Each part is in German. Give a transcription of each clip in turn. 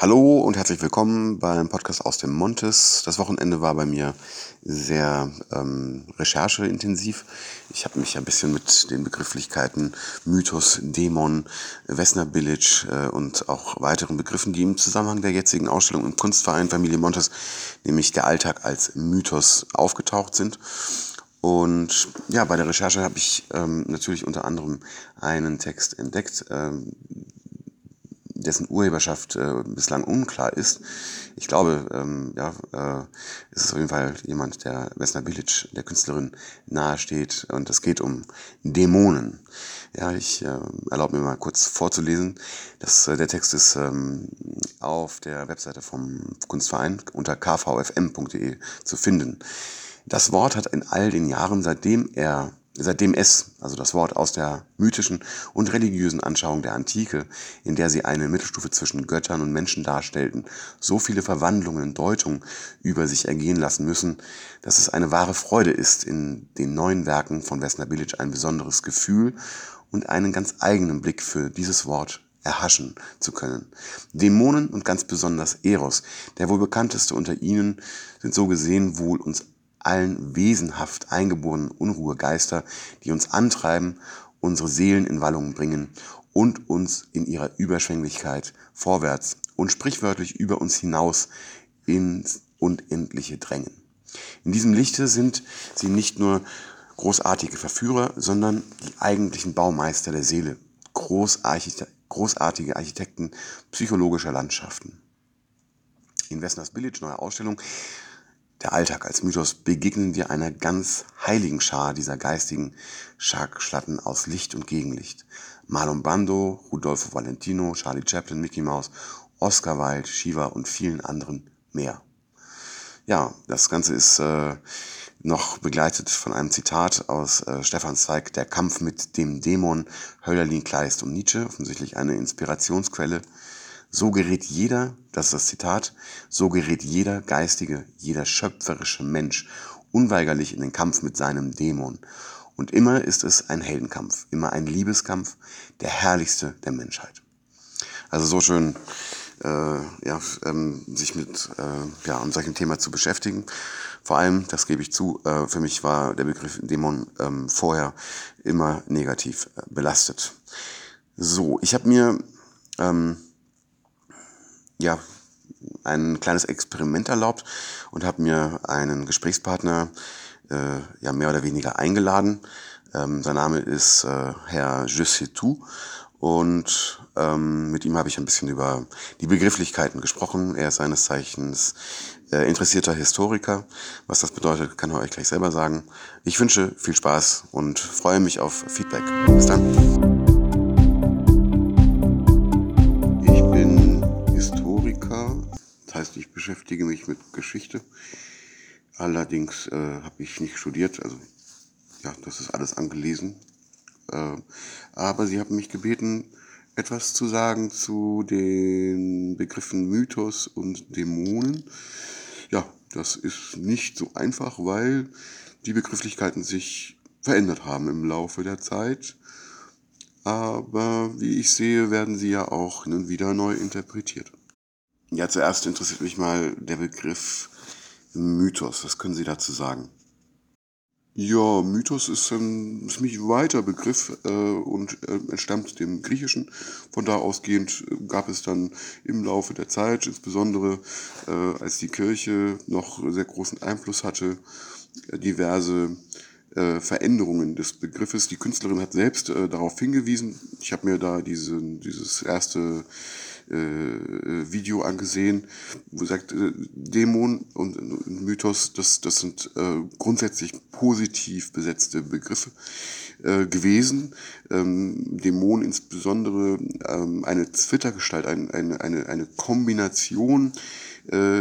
Hallo und herzlich willkommen beim Podcast aus dem Montes. Das Wochenende war bei mir sehr ähm, rechercheintensiv. Ich habe mich ein bisschen mit den Begrifflichkeiten Mythos, Dämon, Wessner Village äh, und auch weiteren Begriffen, die im Zusammenhang der jetzigen Ausstellung im Kunstverein Familie Montes, nämlich der Alltag als Mythos, aufgetaucht sind. Und ja, bei der Recherche habe ich ähm, natürlich unter anderem einen Text entdeckt, ähm, dessen Urheberschaft äh, bislang unklar ist. Ich glaube, ähm, ja, äh, es ist auf jeden Fall jemand, der Vesna Bilic, der Künstlerin, nahesteht. Und es geht um Dämonen. Ja, ich äh, erlaube mir mal kurz vorzulesen. Das, äh, der Text ist ähm, auf der Webseite vom Kunstverein unter kvfm.de zu finden. Das Wort hat in all den Jahren, seitdem er seitdem es, also das Wort aus der mythischen und religiösen Anschauung der Antike, in der sie eine Mittelstufe zwischen Göttern und Menschen darstellten, so viele Verwandlungen, Deutungen über sich ergehen lassen müssen, dass es eine wahre Freude ist, in den neuen Werken von Vesna Bilic ein besonderes Gefühl und einen ganz eigenen Blick für dieses Wort erhaschen zu können. Dämonen und ganz besonders Eros, der wohl bekannteste unter ihnen, sind so gesehen wohl uns allen wesenhaft eingeborenen Unruhegeister, die uns antreiben, unsere Seelen in Wallungen bringen und uns in ihrer Überschwänglichkeit vorwärts und sprichwörtlich über uns hinaus ins Unendliche drängen. In diesem Lichte sind sie nicht nur großartige Verführer, sondern die eigentlichen Baumeister der Seele, großartige Architekten psychologischer Landschaften. In Wessners Village, neue Ausstellung, der Alltag als Mythos begegnen wir einer ganz heiligen Schar dieser geistigen Scharkschlatten aus Licht und Gegenlicht. Marlon Brando, Rudolfo Valentino, Charlie Chaplin, Mickey Mouse, Oscar Wilde, Shiva und vielen anderen mehr. Ja, das Ganze ist äh, noch begleitet von einem Zitat aus äh, Stefan Zweig, Der Kampf mit dem Dämon, Hölderlin, Kleist und Nietzsche, offensichtlich eine Inspirationsquelle. So gerät jeder, das ist das Zitat, so gerät jeder geistige, jeder schöpferische Mensch unweigerlich in den Kampf mit seinem Dämon. Und immer ist es ein Heldenkampf, immer ein Liebeskampf, der herrlichste der Menschheit. Also so schön, äh, ja, ähm, sich mit äh, ja, um solchen Thema zu beschäftigen. Vor allem, das gebe ich zu, äh, für mich war der Begriff Dämon ähm, vorher immer negativ äh, belastet. So, ich habe mir ähm, ja, ein kleines Experiment erlaubt und habe mir einen Gesprächspartner äh, ja mehr oder weniger eingeladen. Ähm, sein Name ist äh, Herr Je sais tout und ähm, mit ihm habe ich ein bisschen über die Begrifflichkeiten gesprochen. Er ist seines Zeichens äh, interessierter Historiker. Was das bedeutet, kann er euch gleich selber sagen. Ich wünsche viel Spaß und freue mich auf Feedback. Bis dann. Beschäftige mich mit Geschichte. Allerdings äh, habe ich nicht studiert, also ja, das ist alles angelesen. Äh, aber sie haben mich gebeten, etwas zu sagen zu den Begriffen Mythos und Dämonen. Ja, das ist nicht so einfach, weil die Begrifflichkeiten sich verändert haben im Laufe der Zeit. Aber wie ich sehe, werden sie ja auch und wieder neu interpretiert. Ja, zuerst interessiert mich mal der Begriff Mythos. Was können Sie dazu sagen? Ja, Mythos ist ein ziemlich weiter Begriff äh, und äh, entstammt dem Griechischen. Von da ausgehend gab es dann im Laufe der Zeit, insbesondere äh, als die Kirche noch sehr großen Einfluss hatte, diverse äh, Veränderungen des Begriffes. Die Künstlerin hat selbst äh, darauf hingewiesen. Ich habe mir da diese, dieses erste äh, Video angesehen, wo sagt, äh, Dämon und, und Mythos, das, das sind äh, grundsätzlich positiv besetzte Begriffe äh, gewesen. Ähm, Dämon insbesondere ähm, eine Zwittergestalt, ein, eine, eine, eine Kombination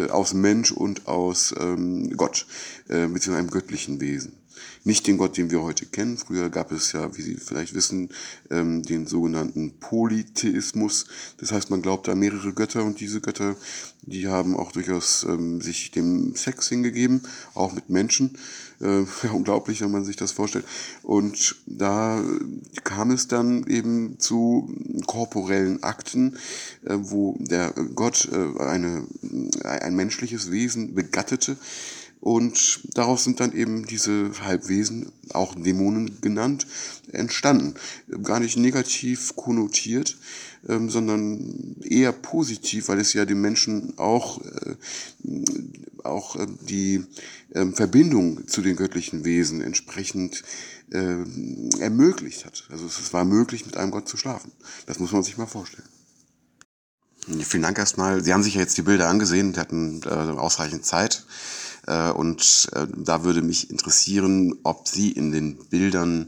aus Mensch und aus ähm, Gott, äh, beziehungsweise einem göttlichen Wesen. Nicht den Gott, den wir heute kennen. Früher gab es ja, wie Sie vielleicht wissen, ähm, den sogenannten Polytheismus. Das heißt, man glaubt an mehrere Götter und diese Götter, die haben auch durchaus ähm, sich dem Sex hingegeben, auch mit Menschen. Äh, ja, unglaublich, wenn man sich das vorstellt. Und da kam es dann eben zu korporellen Akten, äh, wo der Gott äh, eine, ein menschliches Wesen begattete. Und daraus sind dann eben diese Halbwesen, auch Dämonen genannt, entstanden. Gar nicht negativ konnotiert, ähm, sondern eher positiv, weil es ja dem Menschen auch, äh, auch äh, die äh, Verbindung zu den göttlichen Wesen entsprechend äh, ermöglicht hat. Also es war möglich, mit einem Gott zu schlafen. Das muss man sich mal vorstellen. Vielen Dank erstmal. Sie haben sich ja jetzt die Bilder angesehen, Sie hatten äh, ausreichend Zeit. Äh, und äh, da würde mich interessieren, ob Sie in den Bildern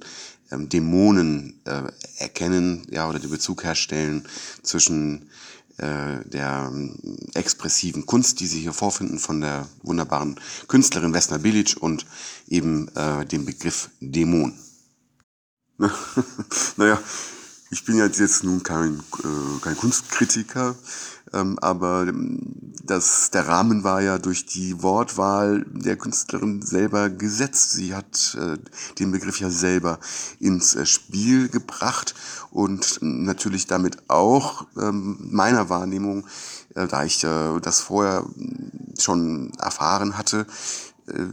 ähm, Dämonen äh, erkennen, ja, oder den Bezug herstellen zwischen der ähm, expressiven Kunst, die Sie hier vorfinden von der wunderbaren Künstlerin Vesna Bilic und eben dem Begriff Dämon. naja, ich bin jetzt nun kein, äh, kein Kunstkritiker, ähm, aber das, der Rahmen war ja durch die Wortwahl der Künstlerin selber gesetzt. Sie hat äh, den Begriff ja selber ins äh, Spiel gebracht und natürlich damit auch ähm, meiner Wahrnehmung, äh, da ich äh, das vorher schon erfahren hatte, äh,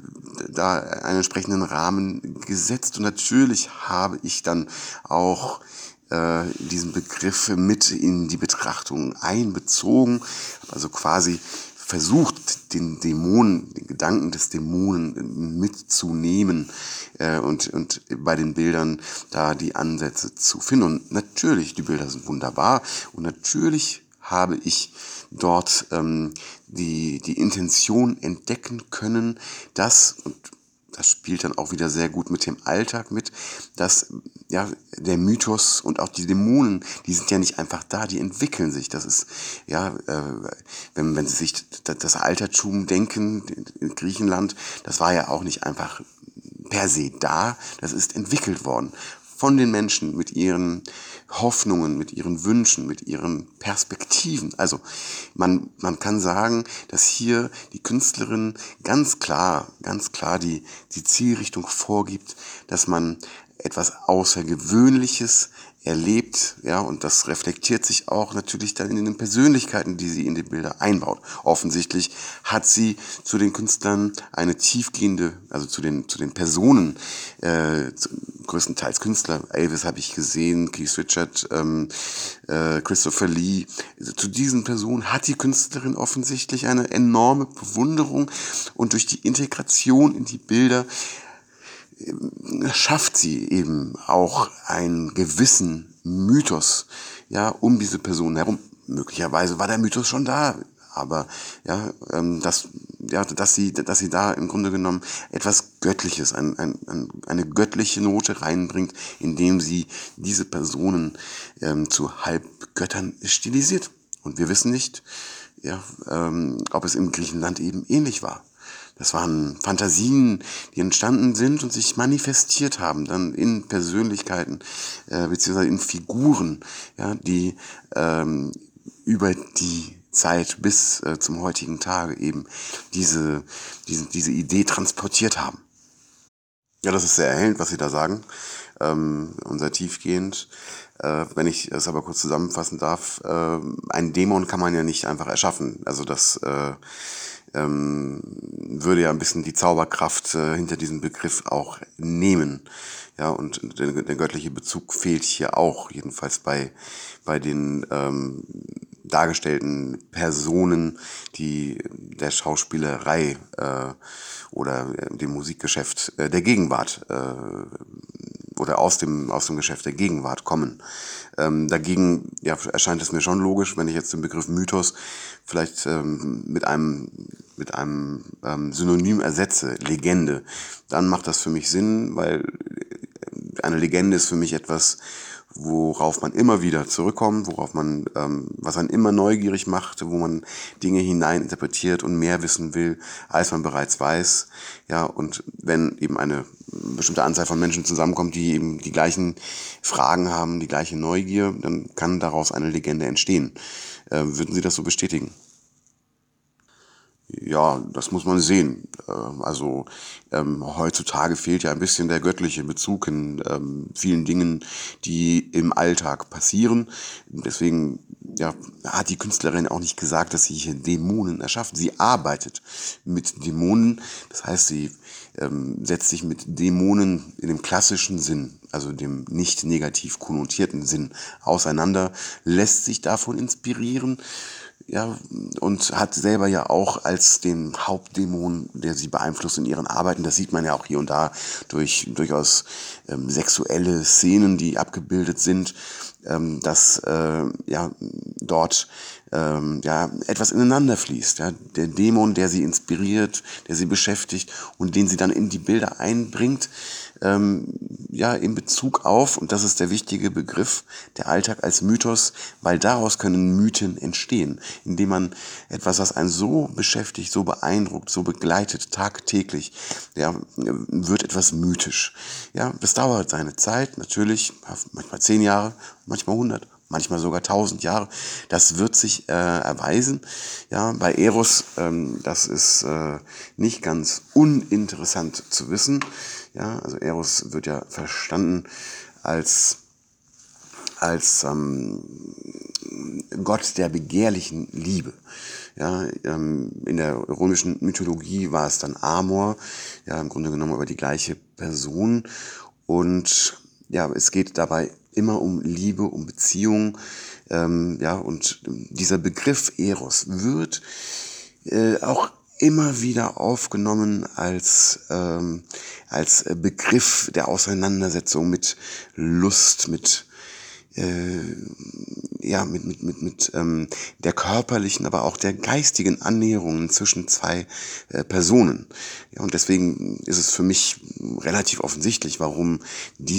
da einen entsprechenden Rahmen gesetzt. Und natürlich habe ich dann auch äh, diesen Begriff mit in die Betrachtung einbezogen, also quasi versucht, den Dämonen, den Gedanken des Dämonen mitzunehmen äh, und, und bei den Bildern da die Ansätze zu finden. Und natürlich, die Bilder sind wunderbar und natürlich habe ich dort ähm, die, die Intention entdecken können, dass, und das spielt dann auch wieder sehr gut mit dem Alltag mit, dass ja der Mythos und auch die Dämonen, die sind ja nicht einfach da, die entwickeln sich. Das ist ja, äh, wenn wenn Sie sich das Altertum denken in Griechenland, das war ja auch nicht einfach per se da, das ist entwickelt worden von den Menschen mit ihren Hoffnungen, mit ihren Wünschen, mit ihren Perspektiven. Also man, man kann sagen, dass hier die Künstlerin ganz klar, ganz klar die, die Zielrichtung vorgibt, dass man etwas Außergewöhnliches erlebt, ja, und das reflektiert sich auch natürlich dann in den Persönlichkeiten, die sie in die Bilder einbaut. Offensichtlich hat sie zu den Künstlern eine tiefgehende, also zu den zu den Personen, äh, größtenteils Künstler. Elvis habe ich gesehen, Keith Richard, ähm, äh, Christopher Lee. Zu diesen Personen hat die Künstlerin offensichtlich eine enorme Bewunderung und durch die Integration in die Bilder schafft sie eben auch einen gewissen Mythos, ja, um diese Person herum. Möglicherweise war der Mythos schon da, aber ja, ähm, dass, ja, dass sie, dass sie da im Grunde genommen etwas Göttliches, ein, ein, ein, eine göttliche Note reinbringt, indem sie diese Personen ähm, zu Halbgöttern stilisiert. Und wir wissen nicht, ja, ähm, ob es in Griechenland eben ähnlich war. Das waren Fantasien, die entstanden sind und sich manifestiert haben, dann in Persönlichkeiten äh, beziehungsweise in Figuren, ja, die ähm, über die Zeit bis äh, zum heutigen Tage eben diese, diese, diese Idee transportiert haben. Ja, das ist sehr erhellend, was Sie da sagen ähm, und sehr tiefgehend. Äh, wenn ich es aber kurz zusammenfassen darf, äh, einen Dämon kann man ja nicht einfach erschaffen. Also das äh, ähm, würde ja ein bisschen die Zauberkraft äh, hinter diesem Begriff auch nehmen. Ja, und der, der göttliche Bezug fehlt hier auch, jedenfalls bei, bei den ähm, dargestellten Personen, die der Schauspielerei äh, oder dem Musikgeschäft äh, der Gegenwart äh, oder aus dem, aus dem Geschäft der Gegenwart kommen. Ähm, dagegen ja, erscheint es mir schon logisch, wenn ich jetzt den Begriff Mythos vielleicht ähm, mit einem, mit einem ähm, Synonym ersetze, Legende, dann macht das für mich Sinn, weil eine Legende ist für mich etwas, worauf man immer wieder zurückkommt, worauf man, ähm, was einen immer neugierig macht, wo man Dinge hineininterpretiert und mehr wissen will, als man bereits weiß. Ja, und wenn eben eine bestimmte Anzahl von Menschen zusammenkommt, die eben die gleichen Fragen haben, die gleiche Neugier, dann kann daraus eine Legende entstehen. Äh, würden Sie das so bestätigen? Ja, das muss man sehen. Äh, Also ähm, heutzutage fehlt ja ein bisschen der göttliche Bezug in ähm, vielen Dingen, die im Alltag passieren. Deswegen ja, hat die Künstlerin auch nicht gesagt, dass sie hier Dämonen erschafft. Sie arbeitet mit Dämonen. Das heißt, sie ähm, setzt sich mit Dämonen in dem klassischen Sinn, also dem nicht negativ konnotierten Sinn auseinander, lässt sich davon inspirieren ja, und hat selber ja auch als den Hauptdämon, der sie beeinflusst in ihren Arbeiten, das sieht man ja auch hier und da durch durchaus ähm, sexuelle Szenen, die abgebildet sind, ähm, dass äh, ja dort ähm, ja etwas ineinander fließt. Ja? Der Dämon, der sie inspiriert, der sie beschäftigt und den sie dann in die Bilder einbringt, ähm, ja, in Bezug auf, und das ist der wichtige Begriff, der Alltag als Mythos, weil daraus können Mythen entstehen, indem man etwas, was einen so beschäftigt, so beeindruckt, so begleitet, tagtäglich, ja, wird etwas mythisch. Ja, das dauert seine Zeit, natürlich, manchmal zehn Jahre, manchmal hundert, manchmal sogar tausend Jahre. Das wird sich äh, erweisen. Ja, bei Eros, ähm, das ist äh, nicht ganz uninteressant zu wissen. Ja, also Eros wird ja verstanden als als ähm, Gott der begehrlichen Liebe. Ja, ähm, in der römischen Mythologie war es dann Amor, ja, im Grunde genommen aber die gleiche Person. Und ja, es geht dabei immer um Liebe, um Beziehung. Ähm, ja, und dieser Begriff Eros wird äh, auch immer wieder aufgenommen als, ähm, als Begriff der Auseinandersetzung mit Lust, mit äh, ja, mit, mit, mit, mit ähm, der körperlichen, aber auch der geistigen Annäherung zwischen zwei äh, Personen. Ja, und deswegen ist es für mich relativ offensichtlich, warum diese